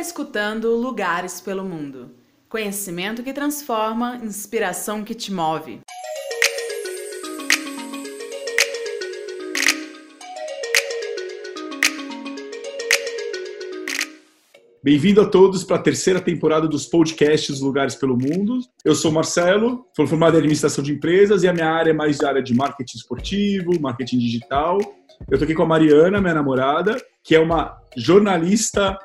escutando Lugares pelo Mundo. Conhecimento que transforma, inspiração que te move. Bem-vindo a todos para a terceira temporada dos podcasts Lugares pelo Mundo. Eu sou Marcelo, sou formado em administração de empresas e a minha área é mais a área de marketing esportivo, marketing digital. Eu estou aqui com a Mariana, minha namorada, que é uma jornalista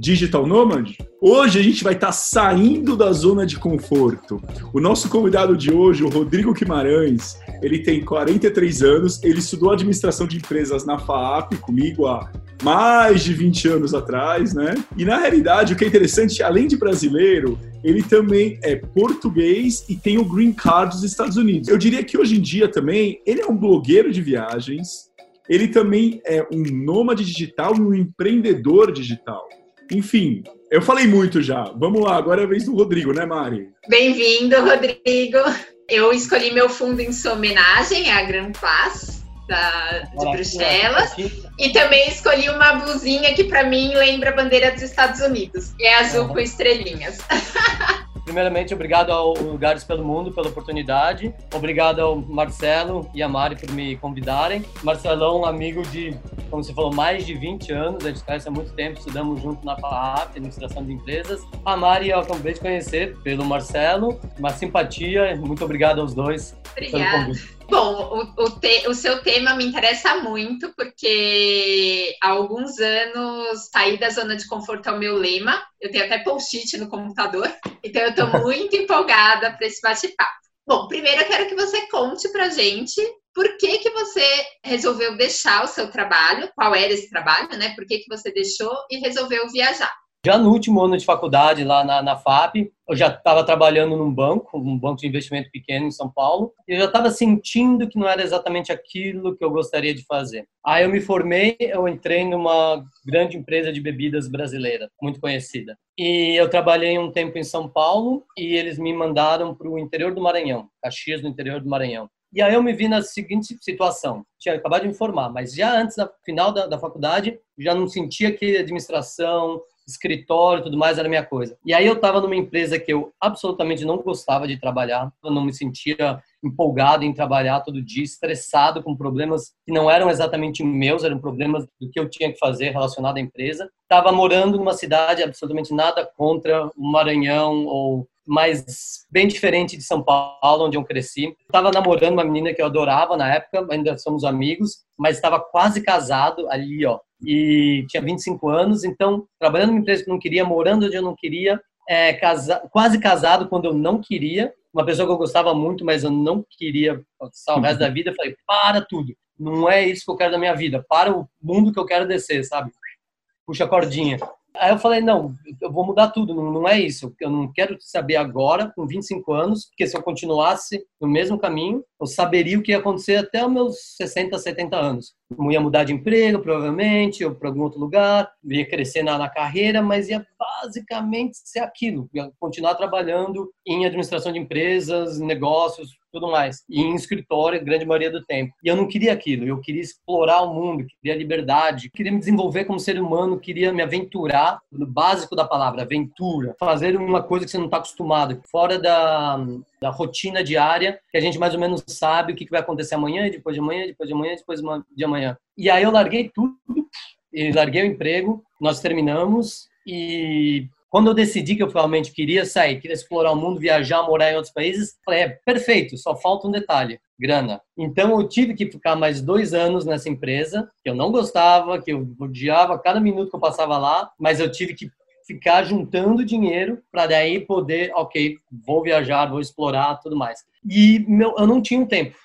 digital nomad. Hoje a gente vai estar tá saindo da zona de conforto. O nosso convidado de hoje, o Rodrigo Guimarães, ele tem 43 anos, ele estudou administração de empresas na FAAP comigo há mais de 20 anos atrás, né? E na realidade, o que é interessante, além de brasileiro, ele também é português e tem o green card dos Estados Unidos. Eu diria que hoje em dia também ele é um blogueiro de viagens, ele também é um nômade digital e um empreendedor digital. Enfim, eu falei muito já. Vamos lá, agora é a vez do Rodrigo, né, Mari? Bem-vindo, Rodrigo. Eu escolhi meu fundo em sua homenagem à Grand Place da, de Olá, Bruxelas. E também escolhi uma blusinha que para mim lembra a bandeira dos Estados Unidos. É azul com estrelinhas. Primeiramente, obrigado ao Lugares pelo Mundo pela oportunidade. Obrigado ao Marcelo e a Mari por me convidarem. Marcelão, amigo de, como você falou, mais de 20 anos. A gente conhece há muito tempo, estudamos junto na FAAP, Administração de Empresas. A Mari eu acabei de conhecer pelo Marcelo. Uma simpatia. Muito obrigado aos dois Obrigada. pelo convite. Bom, o, o, te, o, seu tema me interessa muito, porque há alguns anos sair da zona de conforto é o meu lema. Eu tenho até post-it no computador, então eu estou muito empolgada para esse bate-papo. Bom, primeiro eu quero que você conte para gente por que, que você resolveu deixar o seu trabalho, qual era esse trabalho, né? Por que, que você deixou e resolveu viajar. Já no último ano de faculdade, lá na, na FAP, eu já estava trabalhando num banco, um banco de investimento pequeno em São Paulo, e eu já estava sentindo que não era exatamente aquilo que eu gostaria de fazer. Aí eu me formei, eu entrei numa grande empresa de bebidas brasileira, muito conhecida. E eu trabalhei um tempo em São Paulo e eles me mandaram para o interior do Maranhão, Caxias, no interior do Maranhão. E aí eu me vi na seguinte situação. Tinha acabado de me formar, mas já antes da final da, da faculdade, já não sentia que administração, escritório e tudo mais era minha coisa. E aí eu estava numa empresa que eu absolutamente não gostava de trabalhar, eu não me sentia empolgado em trabalhar todo dia, estressado com problemas que não eram exatamente meus, eram problemas do que eu tinha que fazer relacionado à empresa. Estava morando numa cidade absolutamente nada contra o Maranhão ou mas bem diferente de São Paulo, onde eu cresci. Estava namorando uma menina que eu adorava na época, ainda somos amigos, mas estava quase casado ali, ó, e tinha 25 anos, então trabalhando numa empresa que eu não queria, morando onde eu não queria, é, casa, quase casado quando eu não queria, uma pessoa que eu gostava muito, mas eu não queria passar o resto da vida, eu falei, para tudo, não é isso que eu quero da minha vida, para o mundo que eu quero descer, sabe? Puxa a cordinha. Aí eu falei, não, eu vou mudar tudo, não, não, é isso. Eu não quero saber agora, com 25 anos, porque se eu continuasse no mesmo caminho, eu saberia o que ia acontecer até os meus 60, 70 anos. Ia mudar de emprego, provavelmente, ou para algum outro lugar, ia crescer na, na carreira, mas ia basicamente ser aquilo, ia continuar trabalhando em administração de empresas, negócios, tudo mais. E em escritório, grande maioria do tempo. E eu não queria aquilo, eu queria explorar o mundo, queria liberdade, queria me desenvolver como ser humano, queria me aventurar, no básico da palavra, aventura. Fazer uma coisa que você não está acostumado, fora da, da rotina diária, que a gente mais ou menos sabe o que vai acontecer amanhã, depois de amanhã, depois de amanhã, depois de amanhã. E aí eu larguei tudo, e larguei o emprego, nós terminamos, e quando eu decidi que eu realmente queria sair, queria explorar o mundo, viajar, morar em outros países, falei, é perfeito, só falta um detalhe, grana. Então eu tive que ficar mais dois anos nessa empresa, que eu não gostava, que eu odiava cada minuto que eu passava lá, mas eu tive que ficar juntando dinheiro para daí poder, ok, vou viajar, vou explorar, tudo mais. E meu, eu não tinha um tempo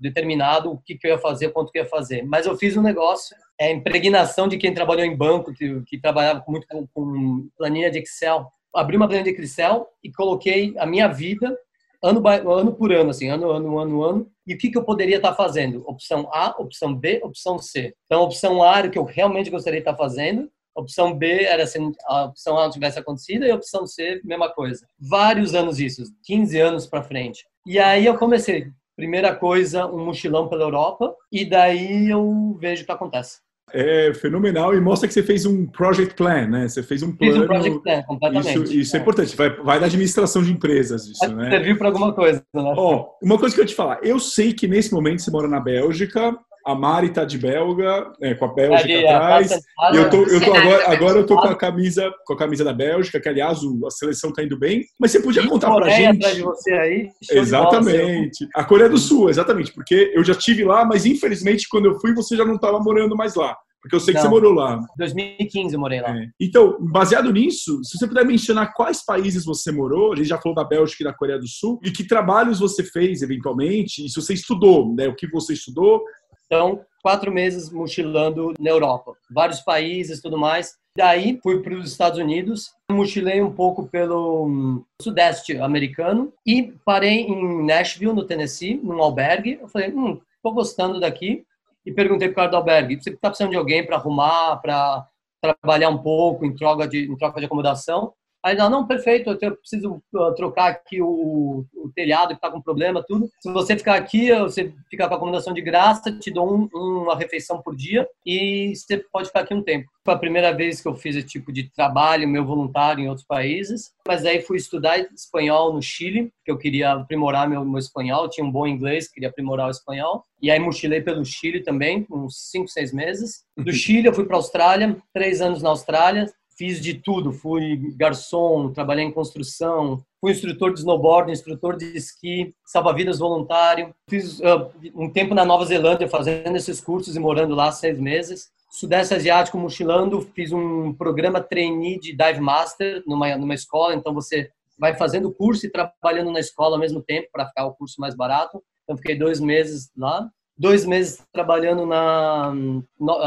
determinado o que, que, eu ia fazer, quanto que eu ia fazer. Mas eu fiz um negócio, é impregnação de quem trabalhou em banco, que, que trabalhava muito com, com planilha de Excel. Abri uma planilha de Excel e coloquei a minha vida ano, ano por ano, assim, ano, ano, ano, ano, e o que, que eu poderia estar fazendo? Opção A, opção B, opção C. Então, opção A era o que eu realmente gostaria de estar fazendo, a opção B era se a opção A não tivesse acontecido e a opção C, mesma coisa. Vários anos isso, 15 anos para frente. E aí eu comecei, primeira coisa, um mochilão pela Europa e daí eu vejo o que acontece. É fenomenal e mostra que você fez um project plan, né? Você fez um plano. Fiz um project plan, completamente. Isso, isso é. é. importante. Vai, vai da administração de empresas, isso, né? Serviu para alguma coisa, né? Ó, uma coisa que eu te falar. Eu sei que nesse momento você mora na Bélgica, a Mari tá de belga, é, com a Bélgica Ali, atrás. A e eu tô, eu tô agora, agora eu tô com a camisa, com a camisa da Bélgica, que aliás a seleção tá indo bem. Mas você podia contar pra gente? Atrás de você aí. Exatamente. A Coreia do Sul, exatamente, porque eu já tive lá, mas infelizmente quando eu fui você já não estava morando mais lá. Porque eu sei que não, você morou lá. 2015 eu morei lá. É. Então, baseado nisso, se você puder mencionar quais países você morou, a gente já falou da Bélgica e da Coreia do Sul, e que trabalhos você fez, eventualmente, e se você estudou, né, o que você estudou, então, quatro meses mochilando na Europa, vários países, tudo mais. Daí fui para os Estados Unidos, mochilei um pouco pelo hum, sudeste americano e parei em Nashville, no Tennessee, num albergue. Eu falei, hum, tô gostando daqui. E perguntei para o cara do albergue, você está precisando de alguém para arrumar, para trabalhar um pouco em troca de, em troca de acomodação? Aí não, não, perfeito, eu preciso trocar aqui o, o telhado que está com problema, tudo. Se você ficar aqui, você ficar com a acomodação de graça, te dou um, uma refeição por dia e você pode ficar aqui um tempo. Foi a primeira vez que eu fiz esse tipo de trabalho, meu voluntário em outros países. Mas aí fui estudar espanhol no Chile, que eu queria aprimorar meu, meu espanhol. Tinha um bom inglês, queria aprimorar o espanhol. E aí mochilei pelo Chile também, uns 5, 6 meses. Do Chile eu fui para a Austrália, três anos na Austrália fiz de tudo. Fui garçom, trabalhei em construção, fui instrutor de snowboard, instrutor de esqui, salva-vidas voluntário. Fiz uh, um tempo na Nova Zelândia fazendo esses cursos e morando lá seis meses. Sudeste Asiático mochilando, fiz um programa trainee de Dive Master numa, numa escola, então você vai fazendo curso e trabalhando na escola ao mesmo tempo para ficar o curso mais barato. Então fiquei dois meses lá, dois meses trabalhando na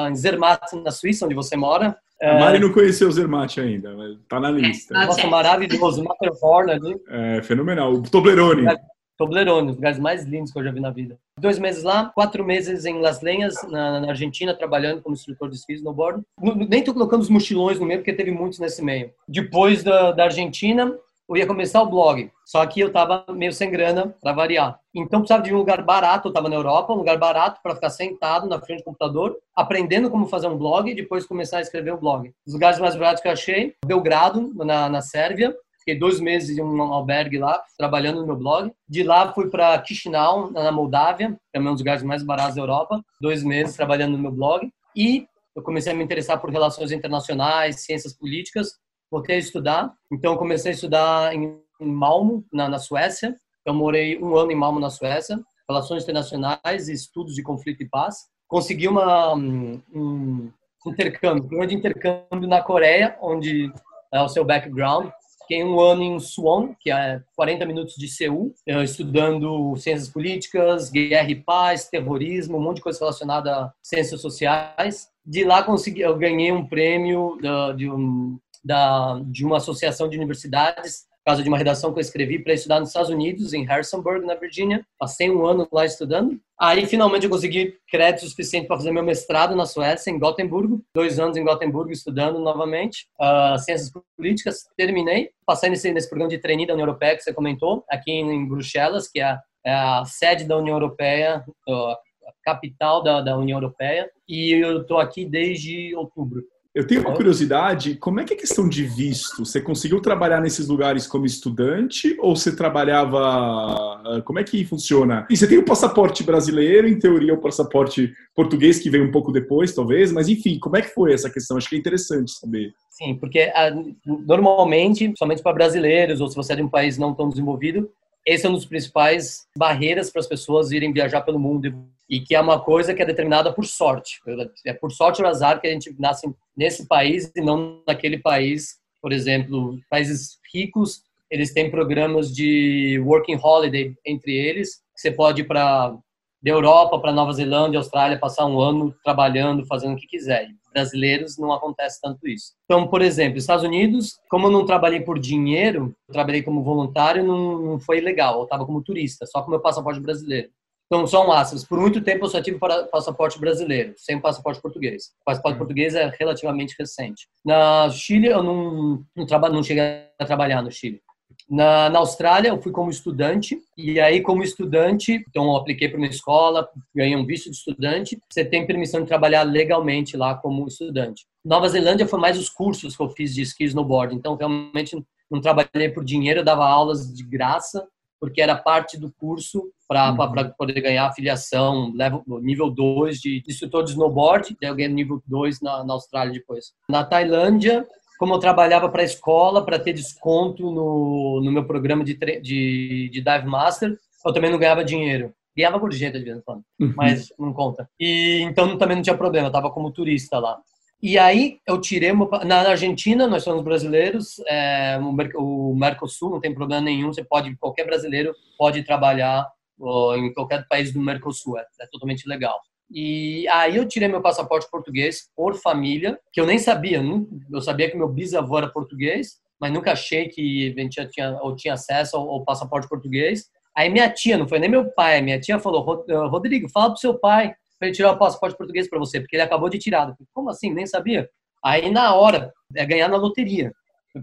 em Zermatt, na Suíça, onde você mora, a Mari não conheceu o Zermatt ainda, mas tá na lista. Nossa, maravilhoso. Matterhorn ali. É, fenomenal. O Toblerone. Toblerone, um dos lugares mais lindos que eu já vi na vida. Dois meses lá, quatro meses em Las Lenhas, na, na Argentina, trabalhando como instrutor de esqui snowboard. Nem tô colocando os mochilões no meio, porque teve muitos nesse meio. Depois da, da Argentina, eu ia começar o blog. Só que eu tava meio sem grana para variar. Então precisava de um lugar barato, eu tava na Europa, um lugar barato para ficar sentado na frente do computador, aprendendo como fazer um blog e depois começar a escrever o blog. Os lugares mais baratos que eu achei, Belgrado, na, na Sérvia. Fiquei dois meses em um albergue lá, trabalhando no meu blog. De lá fui para Chisinau, na Moldávia, também um dos lugares mais baratos da Europa. Dois meses trabalhando no meu blog. E eu comecei a me interessar por relações internacionais, ciências políticas voltei a estudar. Então, comecei a estudar em, Malmo, na, na Suécia. Eu morei um ano em Malmo, na Suécia. Relações internacionais e estudos de conflito e paz. Consegui uma, um intercâmbio, um de intercâmbio na Coreia, onde é o seu background. Fiquei um ano em Suwon, que é 40 minutos de Seul, eh, estudando ciências políticas, guerra e paz, terrorismo, um monte de coisa relacionada a ciências sociais. De lá consegui, eu ganhei um prêmio de um da, de uma associação de universidades, por causa de uma redação que eu escrevi para estudar nos Estados Unidos, em Harrisonburg, na Virgínia. Passei um ano lá estudando. Aí, finalmente, eu consegui crédito suficiente para fazer meu mestrado na Suécia, em Gotemburgo. Dois anos em Gotemburgo, estudando novamente uh, ciências políticas. Terminei. Passei nesse, nesse programa de trainee da União Europeia que você comentou, aqui em Bruxelas, que é, é a sede da União Europeia, a capital da, da União Europeia. E eu estou aqui desde outubro. Eu tenho uma curiosidade, como é que é a questão de visto? Você conseguiu trabalhar nesses lugares como estudante ou você trabalhava... Ah, como é que funciona? E você tem o passaporte brasileiro, em teoria o passaporte português que veio um pouco depois, talvez, mas enfim, como é que foi essa questão? Acho que é interessante saber. Sim, porque ah, normalmente, somente para brasileiros ou se você é de um país não tão desenvolvido, esse é um dos principais barreiras para as pessoas irem viajar pelo mundo e que é uma coisa que é determinada por sorte. É por sorte ou azar que a gente nasce nesse país e não naquele país. Por exemplo, países ricos, eles têm programas de working holiday entre eles. Você pode ir para da Europa para Nova Zelândia, Austrália, passar um ano trabalhando, fazendo o que quiser. Brasileiros não acontece tanto isso. Então, por exemplo, Estados Unidos, como eu não trabalhei por dinheiro, trabalhei como voluntário, não, não foi legal. Eu estava como turista, só com meu passaporte brasileiro. Então, só um aspas. Por muito tempo eu só tive passaporte brasileiro, sem passaporte português. O passaporte uhum. português é relativamente recente. Na Chile, eu não, não, traba, não cheguei a trabalhar no Chile. Na, na Austrália, eu fui como estudante, e aí, como estudante, então eu apliquei para uma escola, ganhei um visto de estudante, você tem permissão de trabalhar legalmente lá como estudante. Nova Zelândia foi mais os cursos que eu fiz de ski snowboard, então realmente não trabalhei por dinheiro, eu dava aulas de graça, porque era parte do curso para uhum. poder ganhar afiliação, level, nível 2 de instrutor de snowboard, daí eu ganhei nível 2 na, na Austrália depois. Na Tailândia, como eu trabalhava para a escola, para ter desconto no, no meu programa de, de, de Dive Master, eu também não ganhava dinheiro. Ganhava gorjeta de vez em quando, uhum. mas não conta. E então também não tinha problema, eu estava como turista lá. E aí eu tirei uma, na Argentina nós somos brasileiros, é, o Mercosul não tem problema nenhum, você pode qualquer brasileiro pode trabalhar ó, em qualquer país do Mercosul, é, é totalmente legal. E aí eu tirei meu passaporte português por família, que eu nem sabia. Eu sabia que meu bisavô era português, mas nunca achei que a gente tinha, ou tinha acesso ao, ao passaporte português. Aí minha tia, não foi nem meu pai, minha tia falou, eh, Rodrigo, fala pro seu pai para ele tirar o passaporte português para você, porque ele acabou de tirar. Falei, Como assim? Nem sabia. Aí na hora, é ganhar na loteria.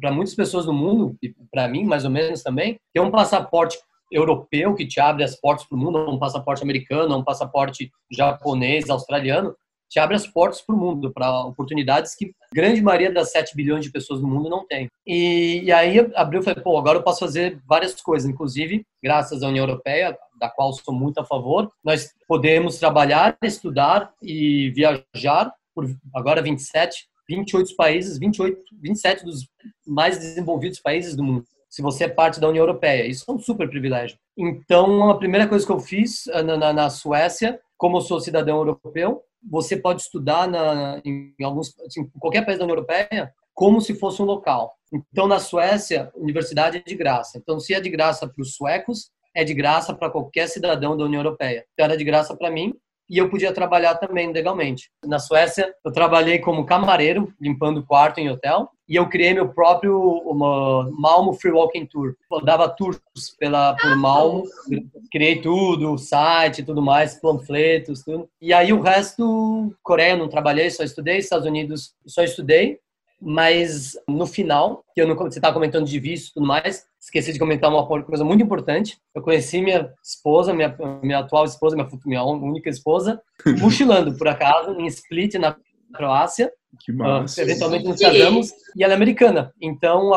Para muitas pessoas no mundo, e para mim mais ou menos também, ter um passaporte europeu que te abre as portas para o mundo, um passaporte americano, um passaporte japonês, australiano, te abre as portas para o mundo, para oportunidades que a grande maioria das 7 bilhões de pessoas no mundo não tem. E, e aí abriu e falei, pô, agora eu posso fazer várias coisas, inclusive, graças à União Europeia, da qual sou muito a favor, nós podemos trabalhar, estudar e viajar por agora 27, 28 países, 28, 27 dos mais desenvolvidos países do mundo se você é parte da União Europeia. Isso é um super privilégio. Então, a primeira coisa que eu fiz eh, na, na, na Suécia, como eu sou cidadão europeu, você pode estudar na, em alguns, assim, em qualquer país da União Europeia como se fosse um local. Então, na Suécia, universidade é de graça. Então, se é de graça para os suecos, é de graça para qualquer cidadão da União Europeia. Então, era de graça para mim e eu podia trabalhar também legalmente. Na Suécia, eu trabalhei como camareiro, limpando quarto em hotel, e eu criei meu próprio uma Malmo Free Walking Tour. Eu dava tours pela por Malmo, criei tudo, site, tudo mais, panfletos, tudo. E aí o resto, Coreia não trabalhei, só estudei, Estados Unidos só estudei, mas no final, que eu não, você estava comentando de visto e tudo mais, esqueci de comentar uma coisa muito importante. Eu conheci minha esposa, minha, minha atual esposa, minha, minha única esposa, mochilando, por acaso, em Split, na Croácia. Que massa. Uh, eventualmente nos casamos. E ela é americana. Então,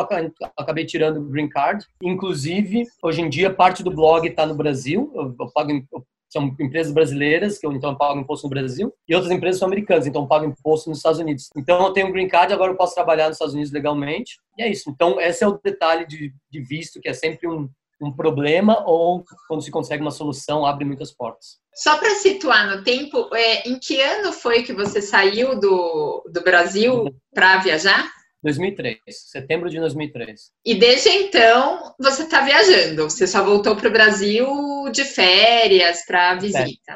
acabei tirando o green card. Inclusive, hoje em dia, parte do blog está no Brasil. Eu, eu pago, eu são empresas brasileiras, que eu então pago imposto no Brasil, e outras empresas são americanas, então pago imposto nos Estados Unidos. Então eu tenho um green card, agora eu posso trabalhar nos Estados Unidos legalmente, e é isso. Então esse é o detalhe de, de visto, que é sempre um, um problema, ou quando se consegue uma solução, abre muitas portas. Só para situar no tempo, é, em que ano foi que você saiu do, do Brasil para viajar? 2003, setembro de 2003. E desde então você está viajando? Você só voltou para o Brasil de férias para visita?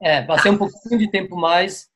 É, passei um pouquinho de tempo mais,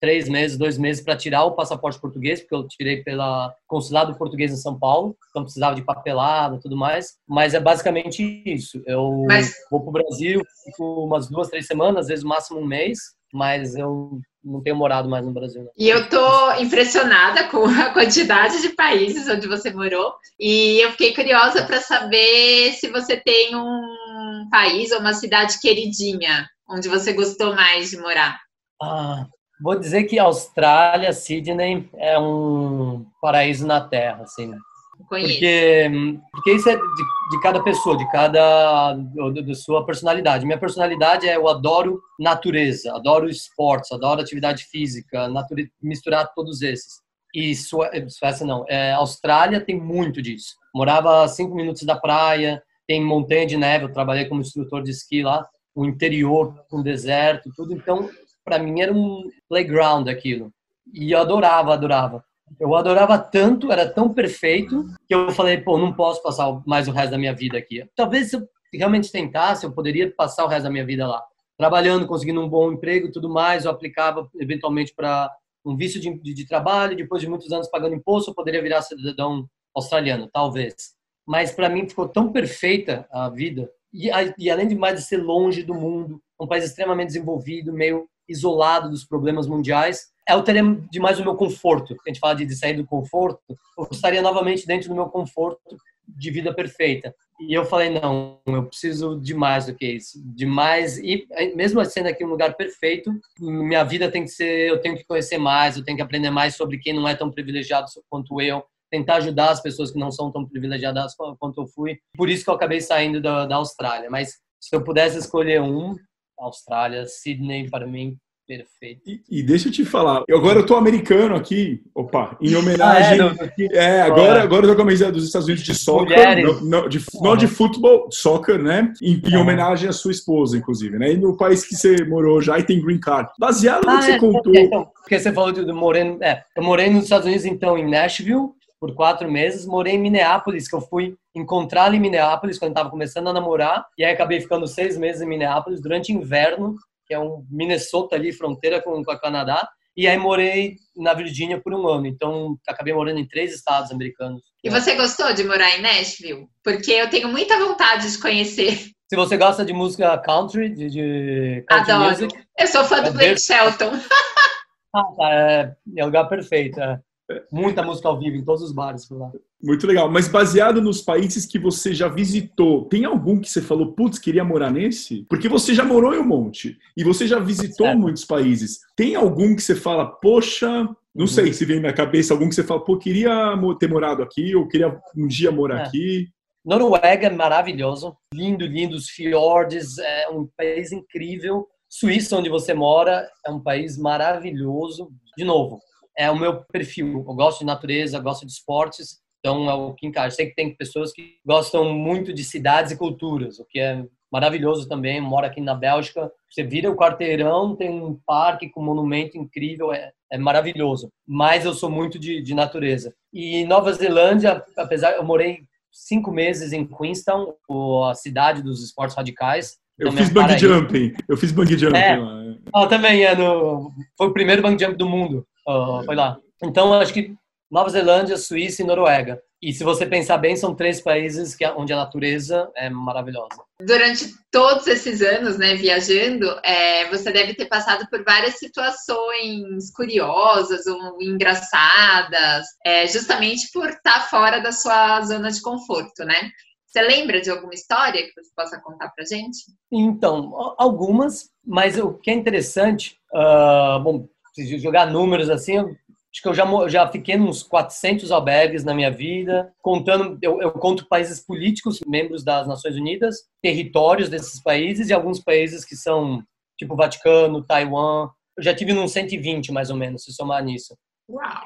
três meses, dois meses para tirar o passaporte português, porque eu tirei pela consulado português em São Paulo, então precisava de papelada, tudo mais. Mas é basicamente isso. Eu mas... vou para o Brasil, fico umas duas, três semanas, às vezes máximo um mês, mas eu não tenho morado mais no Brasil. Não. E eu tô impressionada com a quantidade de países onde você morou. E eu fiquei curiosa para saber se você tem um país ou uma cidade queridinha onde você gostou mais de morar. Ah, vou dizer que Austrália, Sydney, é um paraíso na Terra, assim. Porque, porque isso é de, de cada pessoa, de cada da sua personalidade. Minha personalidade é eu adoro natureza, adoro esportes, adoro atividade física, nature, misturar todos esses. E Suécia não, é, Austrália tem muito disso. Morava a cinco minutos da praia, tem montanha de neve, eu trabalhei como instrutor de esqui lá, o interior com deserto, tudo. Então, para mim era um playground aquilo. E eu adorava, adorava. Eu adorava tanto, era tão perfeito, que eu falei, pô, não posso passar mais o resto da minha vida aqui. Talvez se eu realmente tentasse, eu poderia passar o resto da minha vida lá. Trabalhando, conseguindo um bom emprego tudo mais, eu aplicava eventualmente para um visto de, de, de, trabalho, depois de muitos anos pagando imposto, eu poderia virar cidadão australiano, talvez. Mas para mim ficou tão perfeita a vida, e, e além de mais de ser longe do mundo, um país extremamente desenvolvido, meio isolado dos problemas mundiais, é o teria demais o meu conforto. A gente fala de, de sair do conforto. Eu estaria novamente dentro do meu conforto, de vida perfeita. E eu falei, não, eu preciso de mais do que isso. De mais, e mesmo sendo aqui um lugar perfeito, minha vida tem que ser, eu tenho que conhecer mais, eu tenho que aprender mais sobre quem não é tão privilegiado quanto eu, tentar ajudar as pessoas que não são tão privilegiadas quanto eu fui. Por isso que eu acabei saindo da, da Austrália. Mas se eu pudesse escolher um, Austrália, Sydney, para mim, Perfeito. E, e, deixa eu te falar, eu agora eu tô americano aqui, opa, em homenagem. Ah, é, é, agora, agora eu tô com a camisa dos Estados Unidos de soccer, não, não, de, não de futebol, soccer, né? Em, em, homenagem à sua esposa, inclusive, né? E no país que você morou já e tem green card. Baseado no ah, que você é, contou. Então, porque você falou do, do morei, é, eu morei nos Estados Unidos, então, em Nashville, por quatro meses, morei em Minneapolis, que eu fui encontrar em Minneapolis quando estava começando a namorar, e aí acabei ficando seis meses em Minneapolis durante inverno, que é um Minnesota ali, fronteira com, com o Canadá. E aí morei na Virgínia por um ano. Então, acabei morando em três estados americanos. E você gostou de morar em Nashville? Porque eu tenho muita vontade de conhecer. Se você gosta de música country, de, de country Adoro. Music, eu sou fã do é Blake Shelton. ah, tá, é, é o lugar perfeito. É. Muita música ao vivo em todos os bares por lá. Muito legal. Mas baseado nos países que você já visitou, tem algum que você falou, putz, queria morar nesse? Porque você já morou em um monte e você já visitou certo. muitos países. Tem algum que você fala, poxa, não uhum. sei se vem na minha cabeça algum que você fala, pô, queria ter morado aqui ou queria um dia morar é. aqui? Noruega é maravilhoso, lindo, lindo, os fiordes, é um país incrível. Suíça, onde você mora, é um país maravilhoso. De novo, é o meu perfil. Eu gosto de natureza, gosto de esportes, então é o que encaixa. Sei que tem pessoas que gostam muito de cidades e culturas, o que é maravilhoso também. Moro aqui na Bélgica, você vira o quarteirão, tem um parque com um monumento incrível, é, é maravilhoso. Mas eu sou muito de, de natureza. E Nova Zelândia, apesar eu morei cinco meses em Queenstown, a cidade dos esportes radicais. Eu fiz bungee jumping. Eu fiz bungee jumping é. lá. Ah, também é no. Foi o primeiro bungee jump do mundo. Uh, foi lá. Então, acho que Nova Zelândia, Suíça e Noruega. E se você pensar bem, são três países que, onde a natureza é maravilhosa. Durante todos esses anos, né, viajando, é, você deve ter passado por várias situações curiosas ou engraçadas, é, justamente por estar fora da sua zona de conforto, né? Você lembra de alguma história que você possa contar pra gente? Então, algumas, mas o que é interessante, uh, bom, se jogar números assim, acho que eu já, já fiquei nos 400 albergues na minha vida, contando, eu, eu conto países políticos, membros das Nações Unidas, territórios desses países e alguns países que são tipo Vaticano, Taiwan. Eu já tive uns 120 mais ou menos, se somar nisso.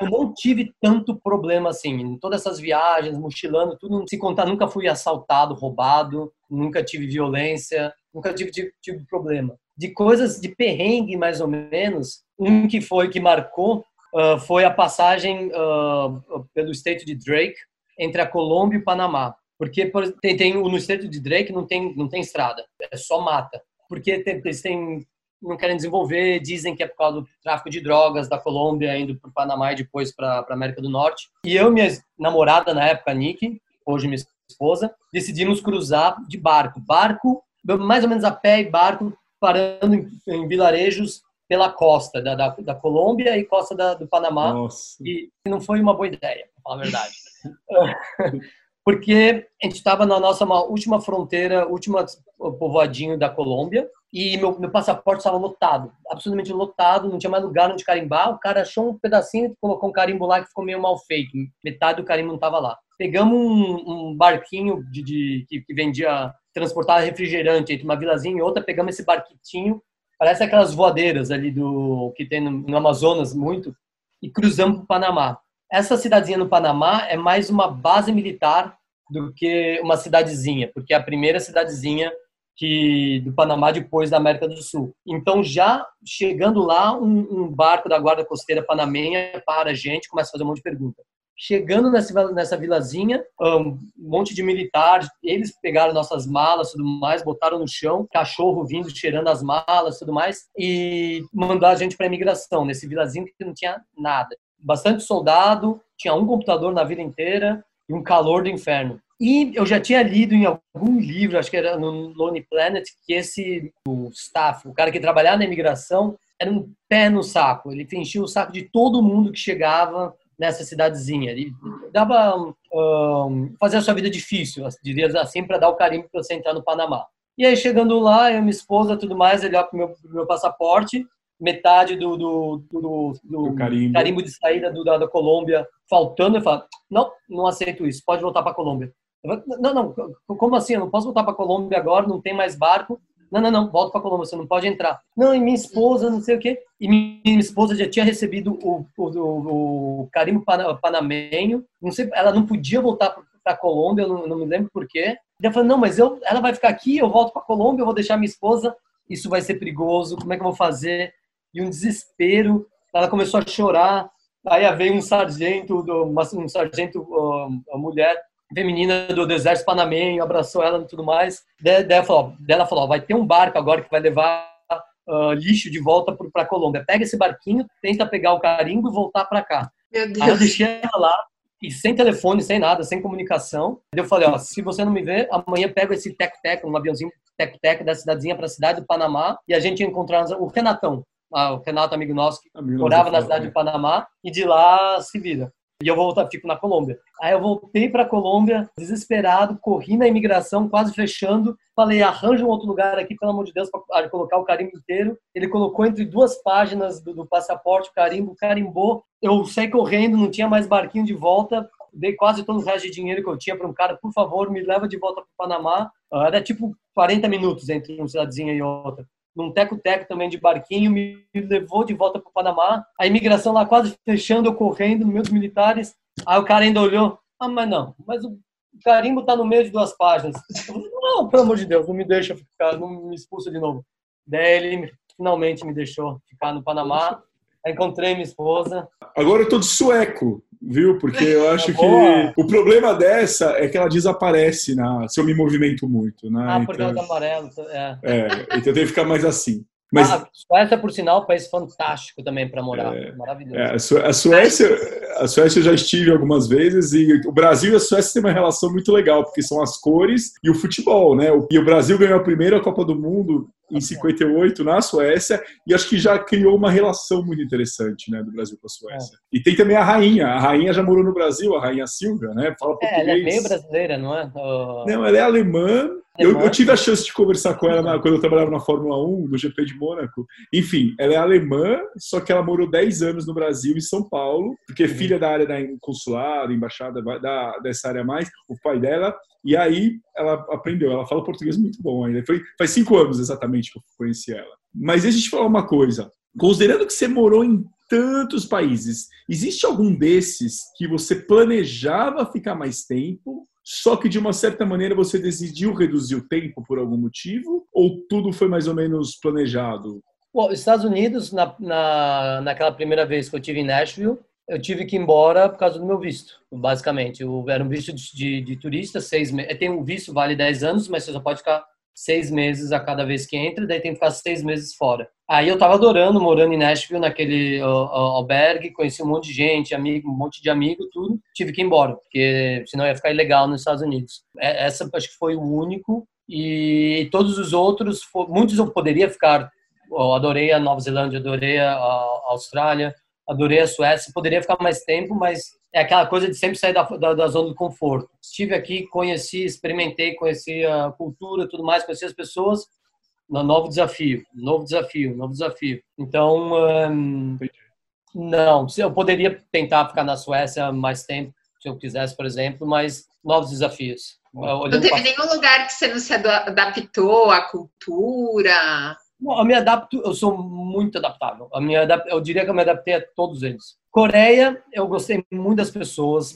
Eu não tive tanto problema assim, em todas essas viagens, mochilando, tudo, se contar, nunca fui assaltado, roubado, nunca tive violência, nunca tive, tive, tive problema. De coisas de perrengue, mais ou menos, um que foi que marcou uh, foi a passagem uh, pelo estreito de Drake entre a Colômbia e o Panamá. Porque tem, tem, no estreito de Drake não tem, não tem estrada, é só mata. Porque tem, eles têm não querem desenvolver, dizem que é por causa do tráfico de drogas da Colômbia indo para o Panamá e depois para a América do Norte. E eu minha namorada na época, Nick, hoje minha esposa, decidimos cruzar de barco. Barco, mais ou menos a pé e barco, parando em, em vilarejos pela costa da, da, da, Colômbia e costa da, do Panamá. Nossa. E não foi uma boa ideia, para falar a verdade. Porque a gente estava na nossa última fronteira, último povoadinho da Colômbia, e meu, meu passaporte estava lotado, absolutamente lotado, não tinha mais lugar onde carimbar. O cara achou um pedacinho, colocou um carimbo lá que ficou meio mal feito, metade do carimbo não estava lá. Pegamos um, um barquinho de, de que, que, vendia, transportava refrigerante entre uma vilazinha e outra, pegamos esse barquitinho, parece aquelas voadeiras ali do que tem no, no Amazonas muito, e cruzamos para o Panamá. Essa cidadezinha no Panamá é mais uma base militar do que uma cidadezinha, porque é a primeira cidadezinha que do Panamá depois da América do Sul. Então, já chegando lá, um, um barco da Guarda Costeira Panamenha para a gente, começa a fazer um monte de perguntas. Chegando nessa, nessa vilazinha, um monte de militares, eles pegaram nossas malas tudo mais, botaram no chão, cachorro vindo, cheirando as malas tudo mais, e mandaram a gente para imigração, nesse vilazinho que não tinha nada. Bastante soldado, tinha um computador na vida inteira e um calor do inferno. E eu já tinha lido em algum livro, acho que era no Lonely Planet, que esse o staff, o cara que trabalhava na imigração, era um pé no saco. Ele enchia o saco de todo mundo que chegava nessa cidadezinha. Ele dava um, fazer a sua vida difícil, diria assim, para dar o carimbo para você entrar no Panamá. E aí, chegando lá, eu, minha esposa, tudo mais, ele olha pro meu, pro meu passaporte, metade do, do, do, do carimbo. carimbo. de saída do, da, da Colômbia faltando, eu falo, não, não aceito isso, pode voltar para a Colômbia. Falo, não, não, como assim? Eu não posso voltar para a Colômbia agora, não tem mais barco. Não, não, não, volta para a Colômbia, você não pode entrar. Não, e minha esposa, não sei o quê. E minha esposa já tinha recebido o, o, o, carimbo panamenho. Não sei, ela não podia voltar para a Colômbia, eu não, não, me lembro por quê. Ela falou, não, mas eu, ela vai ficar aqui, eu volto para a Colômbia, eu vou deixar minha esposa. Isso vai ser perigoso, como é que eu vou fazer? E um desespero. Ela começou a chorar. Aí veio um sargento, um sargento, uma mulher, feminina do, do exército panamenho, abraçou ela e tudo mais. Daí, ela falou, ela falou, vai ter um barco agora que vai levar uh, lixo de volta para a Colômbia. Pega esse barquinho, tenta pegar o carimbo e voltar para cá. Meu Deus. Aí eu deixei ela lá, e sem telefone, sem nada, sem comunicação. Eu falei, ó, se você não me ver, amanhã pego esse teco-teco, um aviãozinho teco-teco da cidadezinha para a cidade do Panamá e a gente encontrar o Renatão, ah, o Renato, amigo nosso, que amigo morava na cidade é. de Panamá e de lá se vira e eu voltar, fico na Colômbia. Aí eu voltei para a Colômbia, desesperado, corri na imigração, quase fechando. Falei, arranja um outro lugar aqui, pelo amor de Deus, para colocar o carimbo inteiro. Ele colocou entre duas páginas do, do passaporte o carimbo, carimbou. Eu saí correndo, não tinha mais barquinho de volta. Dei quase todo o resto de dinheiro que eu tinha para um cara, por favor, me leva de volta para o Panamá. Era tipo 40 minutos entre uma cidadezinha e outra num teco-teco também de barquinho, me levou de volta para o Panamá. A imigração lá quase fechando, eu correndo, meus militares. Aí o cara ainda olhou, ah, mas não, mas o carimbo está no meio de duas páginas. Falei, não, pelo amor de Deus, não me deixa ficar, não me expulsa de novo. Daí ele finalmente me deixou ficar no Panamá. Encontrei minha esposa. Agora eu tô de sueco, viu? Porque eu acho que o problema dessa é que ela desaparece na, se eu me movimento muito, né? Ah, porque então, ela tá amarelo. É. é, então tem que ficar mais assim. Mas, ah, Suécia, por sinal, é um país fantástico também para morar. É, Maravilhoso. É, a, Suécia, a Suécia eu já estive algumas vezes e o Brasil e a Suécia têm uma relação muito legal, porque são as cores e o futebol, né? E o Brasil ganhou a primeira Copa do Mundo em 58 na Suécia e acho que já criou uma relação muito interessante, né, do Brasil com a Suécia. É. E tem também a rainha. A rainha já morou no Brasil, a rainha Silvia, né? Fala português. É, ela é meio brasileira, não é? Não, ela é alemã eu, eu, tive a chance de conversar com ela na, quando eu trabalhava na Fórmula 1, no GP de Mônaco. Enfim, ela é alemã, só que ela morou 10 anos no Brasil, em São Paulo, porque é filha da área da consulado, embaixada, da, dessa área mais, o pai dela. E aí ela aprendeu, ela fala português muito bom ainda. Foi, faz cinco anos exatamente que eu conheci ela. Mas deixa eu te falar uma coisa. Considerando que você morou em tantos países, existe algum desses que você planejava ficar mais tempo só que de uma certa maneira você decidiu reduzir o tempo por algum motivo? Ou tudo foi mais ou menos planejado? Bom, Estados Unidos, na, na, naquela primeira vez que eu tive em Nashville, eu tive que ir embora por causa do meu visto, basicamente. Eu, era um visto de, de, de turista, seis meses. Tem um visto, vale 10 anos, mas você só pode ficar seis meses a cada vez que entra, daí tem que ficar seis meses fora. Aí eu tava adorando, morando em Nashville, naquele albergue, conheci um monte de gente, amigo, um monte de amigo, tudo. Tive que ir embora, porque senão ia ficar ilegal nos Estados Unidos. É, essa acho que foi o único. E todos os outros, muitos eu poderia ficar. Eu adorei a Nova Zelândia, adorei a Austrália, adorei a Suécia, poderia ficar mais tempo, mas é aquela coisa de sempre sair da, da, da, zona do conforto. Estive aqui, conheci, experimentei, conheci a cultura, tudo mais, conheci as pessoas. No novo desafio, novo desafio, novo desafio. Então, hum, não, eu poderia tentar ficar na Suécia mais tempo, se eu quisesse, por exemplo, mas novos desafios. Não teve pra... nenhum lugar que você não se adaptou à cultura? Eu me adapto, eu sou muito adaptável. A minha, eu diria que eu me adaptei a todos eles. Coreia, eu gostei muito das pessoas,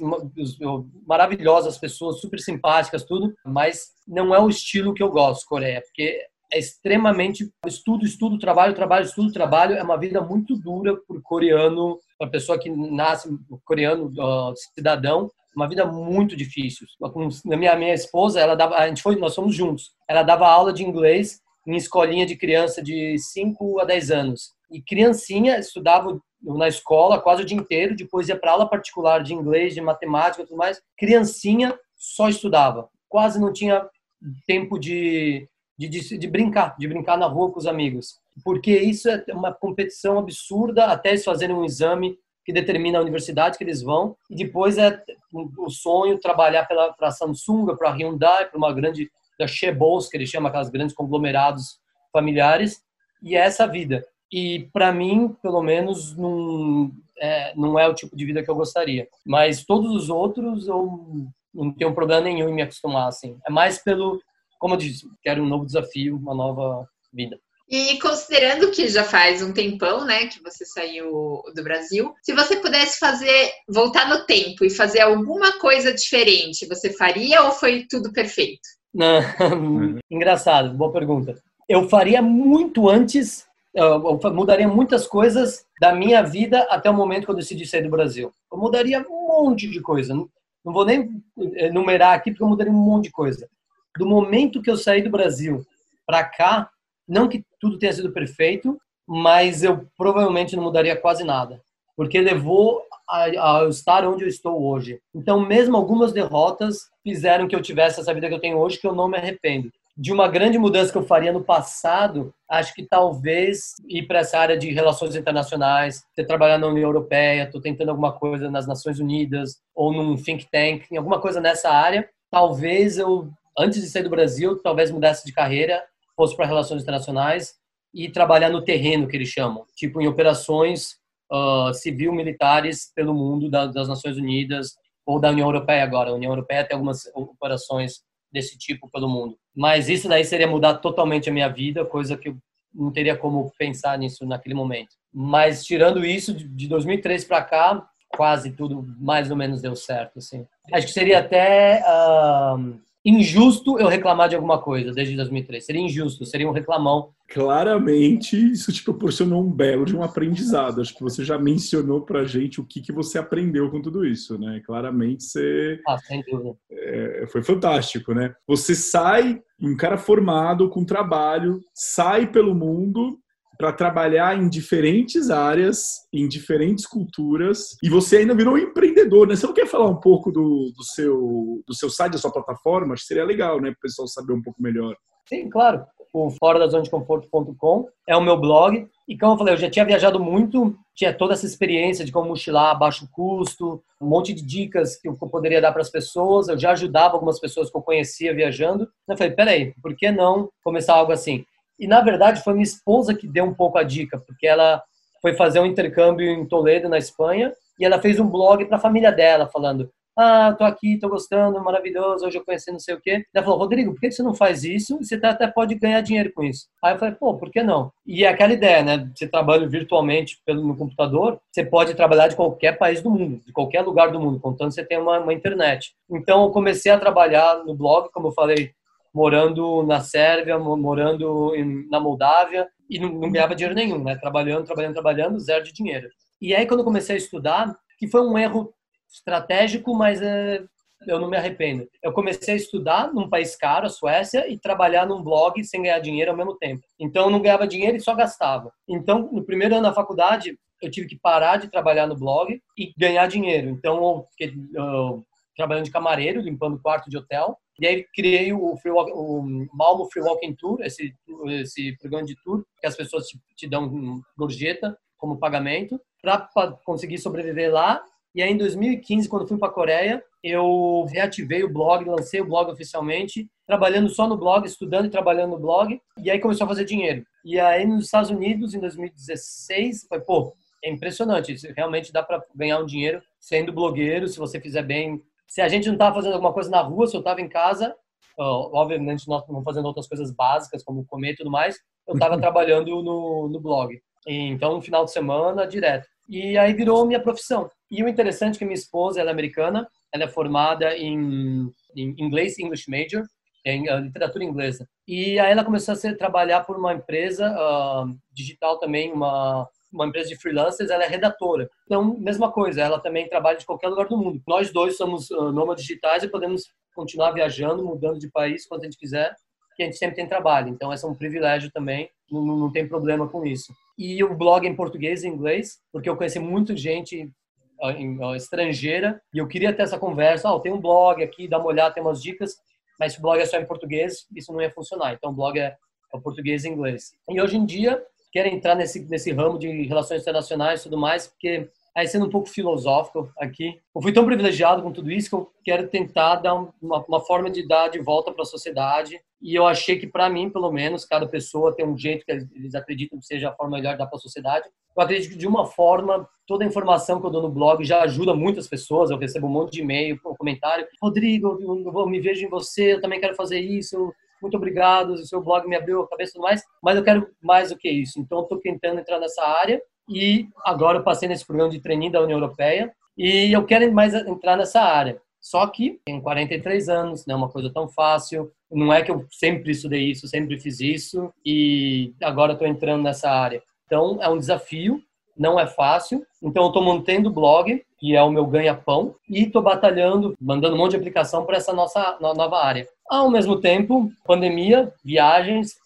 maravilhosas pessoas, super simpáticas, tudo, mas não é o estilo que eu gosto, Coreia, porque é extremamente estudo, estudo, trabalho, trabalho, estudo, trabalho. É uma vida muito dura por coreano, para pessoa que nasce coreano, cidadão. Uma vida muito difícil. Na minha minha esposa, ela dava, a gente foi, nós fomos juntos. Ela dava aula de inglês em escolinha de criança de 5 a 10 anos. E criancinha estudava na escola quase o dia inteiro, depois ia para aula particular de inglês, de matemática tudo mais. Criancinha só estudava. Quase não tinha tempo de, de, de, de brincar, de brincar na rua com os amigos. Porque isso é uma competição absurda até eles fazerem um exame que determina a universidade que eles vão. E depois é o sonho trabalhar para a Samsung, para Hyundai, para uma grande da Chebos, que eles chamam aquelas grandes conglomerados familiares. E é essa vida. E para mim, pelo menos, não é, não é o tipo de vida que eu gostaria. Mas todos os outros eu não tenho problema nenhum em me acostumar assim. É mais pelo, como eu disse, quero um novo desafio, uma nova vida. E considerando que já faz um tempão, né, que você saiu do Brasil, se você pudesse fazer, voltar no tempo e fazer alguma coisa diferente, você faria ou foi tudo perfeito? Não, engraçado, boa pergunta. Eu faria muito antes, mudaria muitas coisas da minha vida até o momento que eu decidi sair do Brasil. Eu mudaria um monte de coisa. Não vou nem enumerar aqui porque eu mudaria um monte de coisa. Do momento que eu saí do Brasil para cá, não que tudo tenha sido perfeito, mas eu provavelmente não mudaria quase nada, porque levou a, a estar onde eu estou hoje. Então, mesmo algumas derrotas fizeram que eu tivesse essa vida que eu tenho hoje, que eu não me arrependo. De uma grande mudança que eu faria no passado, acho que talvez ir para essa área de relações internacionais, ter trabalhado na União Europeia, estou tentando alguma coisa nas Nações Unidas ou num think tank, em alguma coisa nessa área. Talvez eu, antes de sair do Brasil, talvez mudasse de carreira fosse para relações internacionais e trabalhar no terreno, que eles chamam, tipo em operações uh, civil-militares pelo mundo da, das Nações Unidas ou da União Europeia agora. A União Europeia tem algumas operações desse tipo pelo mundo. Mas isso daí seria mudar totalmente a minha vida, coisa que eu não teria como pensar nisso naquele momento. Mas tirando isso, de 2003 para cá, quase tudo mais ou menos deu certo, assim. Acho que seria até uh, injusto eu reclamar de alguma coisa desde 2003. Seria injusto, seria um reclamão. Claramente, isso te proporcionou um belo de um aprendizado. Acho que você já mencionou pra gente o que, que você aprendeu com tudo isso, né? Claramente você... Ah, sem dúvida. É, foi fantástico, né? Você sai, um cara formado, com trabalho, sai pelo mundo para trabalhar em diferentes áreas, em diferentes culturas, e você ainda virou um empreendedor, né? Você não quer falar um pouco do, do, seu, do seu site, da sua plataforma? Acho que seria legal, né, para o pessoal saber um pouco melhor. Sim, claro. O fora da zona de conforto.com é o meu blog. E como eu falei, eu já tinha viajado muito, tinha toda essa experiência de como mochilar a baixo custo, um monte de dicas que eu poderia dar para as pessoas. Eu já ajudava algumas pessoas que eu conhecia viajando. Eu falei, peraí, por que não começar algo assim? E na verdade foi minha esposa que deu um pouco a dica, porque ela foi fazer um intercâmbio em Toledo, na Espanha, e ela fez um blog para a família dela, falando: Ah, tô aqui, tô gostando, maravilhoso, hoje eu conheci não sei o quê. Ela falou: Rodrigo, por que você não faz isso? Você tá, até pode ganhar dinheiro com isso. Aí eu falei: pô, por que não? E é aquela ideia, né? Você trabalha virtualmente pelo, no computador, você pode trabalhar de qualquer país do mundo, de qualquer lugar do mundo, contanto você tem uma, uma internet. Então eu comecei a trabalhar no blog, como eu falei, morando na Sérvia, morando na Moldávia e não, não, ganhava dinheiro nenhum, né? Trabalhando, trabalhando, trabalhando, zero de dinheiro. E aí quando eu comecei a estudar, que foi um erro estratégico, mas é, eu não me arrependo. Eu comecei a estudar num país caro, a Suécia, e trabalhar num blog sem ganhar dinheiro ao mesmo tempo. Então eu não ganhava dinheiro e só gastava. Então no primeiro ano da faculdade eu tive que parar de trabalhar no blog e ganhar dinheiro. Então eu eu, trabalhando de camareiro, limpando quarto de hotel e aí criei o, free walk, o Malmo Free Walking Tour, esse, esse programa de tour, que as pessoas te, te dão gorjeta como pagamento, para conseguir sobreviver lá. E aí, em 2015, quando fui para a Coreia, eu reativei o blog, lancei o blog oficialmente, trabalhando só no blog, estudando e trabalhando no blog. E aí começou a fazer dinheiro. E aí, nos Estados Unidos, em 2016, foi, pô, é impressionante. Realmente dá para ganhar um dinheiro sendo blogueiro, se você fizer bem se a gente não estava fazendo alguma coisa na rua, se eu estava em casa, obviamente nós não fazendo outras coisas básicas, como comer e tudo mais, eu estava trabalhando no, no blog. Então, no final de semana, direto. E aí virou minha profissão. E o interessante é que minha esposa, ela é americana, ela é formada em, em inglês, English Major, em uh, literatura inglesa. E aí ela começou a ser, trabalhar por uma empresa uh, digital também, uma uma empresa de freelancers, ela é redatora. Então, mesma coisa, ela também trabalha de qualquer lugar do mundo. Nós dois somos uh, nômades digitais e podemos continuar viajando, mudando de país quando a gente quiser, que a gente sempre tem trabalho. Então, esse é um privilégio também, não, não tem problema com isso. E o blog em português e inglês, porque eu conheci muita gente estrangeira e eu queria ter essa conversa. Oh, tem um blog aqui, dá uma olhada, tem umas dicas, mas se o blog é só em português, isso não ia funcionar. Então, o blog é, é o português e inglês. E hoje em dia, quero entrar nesse, nesse ramo de relações internacionais e tudo mais, porque Aí sendo um pouco filosófico aqui, eu fui tão privilegiado com tudo isso que eu quero tentar dar uma, uma forma de dar de volta para a sociedade. E eu achei que para mim, pelo menos, cada pessoa tem um jeito que eles acreditam que seja a forma melhor de dar para a sociedade. Eu acredito que de uma forma toda a informação que eu dou no blog já ajuda muitas pessoas. Eu recebo um monte de e-mail, um comentário. Rodrigo, eu me vejo em você, eu também quero fazer isso muito obrigado, o seu blog me abriu a cabeça e mais, mas eu quero mais do que isso. Então, estou tentando entrar nessa área e agora eu passei nesse programa de treininho da União Europeia e eu quero mais entrar nessa área. Só que tenho 43 anos, não é uma coisa tão fácil. Não é que eu sempre estudei isso, sempre fiz isso e agora estou entrando nessa área. Então é um desafio, não é fácil. Então eu estou mantendo o blog, que é o meu ganha-pão, e estou batalhando, mandando um monte de aplicação para essa nossa nova área. Ao mesmo tempo, pandemia, viagens,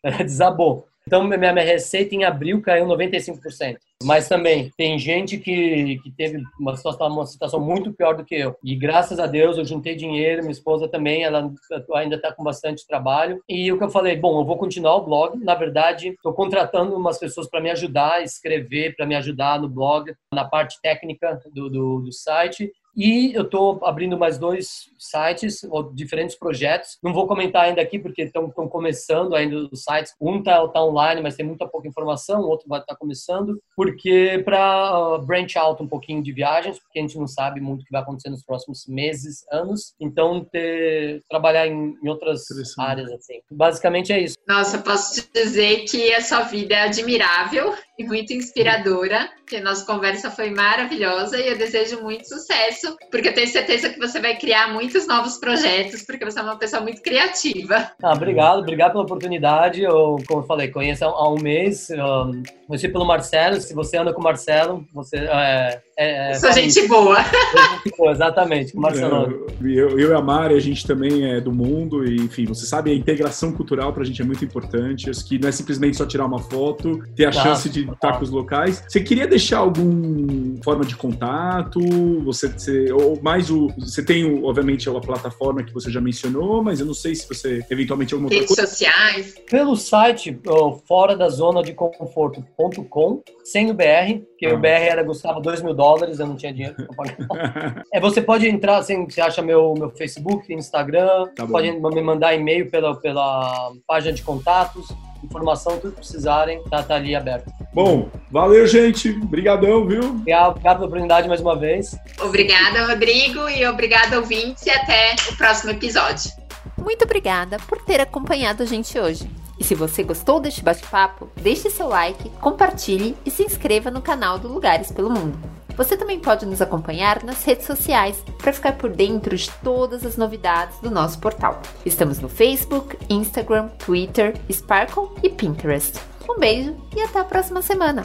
desabou. Então, minha receita em abril caiu 95%. Mas também tem gente que, que teve uma situação, uma situação muito pior do que eu. E graças a Deus eu juntei dinheiro, minha esposa também, ela ainda está com bastante trabalho. E o que eu falei, bom, eu vou continuar o blog. Na verdade, estou contratando umas pessoas para me ajudar a escrever, para me ajudar no blog, na parte técnica do, do, do site. E eu estou abrindo mais dois sites, ou diferentes projetos. Não vou comentar ainda aqui, porque estão começando ainda os sites. Um está tá online, mas tem muita pouca informação, o outro vai estar tá começando. Porque para uh, branch out um pouquinho de viagens, porque a gente não sabe muito o que vai acontecer nos próximos meses, anos. Então, ter, trabalhar em, em outras áreas, assim. Basicamente é isso. Nossa, posso te dizer que a sua vida é admirável e muito inspiradora, que a nossa conversa foi maravilhosa e eu desejo muito sucesso porque eu tenho certeza que você vai criar muitos novos projetos, porque você é uma pessoa muito criativa. Ah, obrigado, obrigado pela oportunidade. Eu, como eu falei, conheço há um mês. Um, conheci pelo Marcelo. Se você anda com o Marcelo, você é, é, é Sou gente boa. Gente boa, exatamente, com o Marcelo. É, eu, eu e a Mari, a gente também é do mundo e, enfim, você sabe, a integração cultural pra gente é muito importante. Acho que não é simplesmente só tirar uma foto, ter a tá, chance de estar com os locais. Você queria deixar alguma forma de contato? Você, você ou mais o, você tem, obviamente, a plataforma que você já mencionou, mas eu não sei se você eventualmente alguma Redes coisa. sociais. Pelo site fora da zona de conforto.com, sem o BR, que ah. o BR era Gustavo 2 mil dólares, eu não tinha dinheiro pra pagar. é, você pode entrar, assim, você acha meu, meu Facebook, Instagram, tá pode me mandar e-mail pela, pela página de contatos informação, tudo que precisarem, tá, tá ali aberto. Bom, valeu, gente. Obrigadão, viu? Obrigado, obrigado pela oportunidade mais uma vez. Obrigada, Rodrigo, e obrigada, ouvintes, e até o próximo episódio. Muito obrigada por ter acompanhado a gente hoje. E se você gostou deste bate-papo, deixe seu like, compartilhe e se inscreva no canal do Lugares pelo Mundo. Você também pode nos acompanhar nas redes sociais para ficar por dentro de todas as novidades do nosso portal. Estamos no Facebook, Instagram, Twitter, Sparkle e Pinterest. Um beijo e até a próxima semana!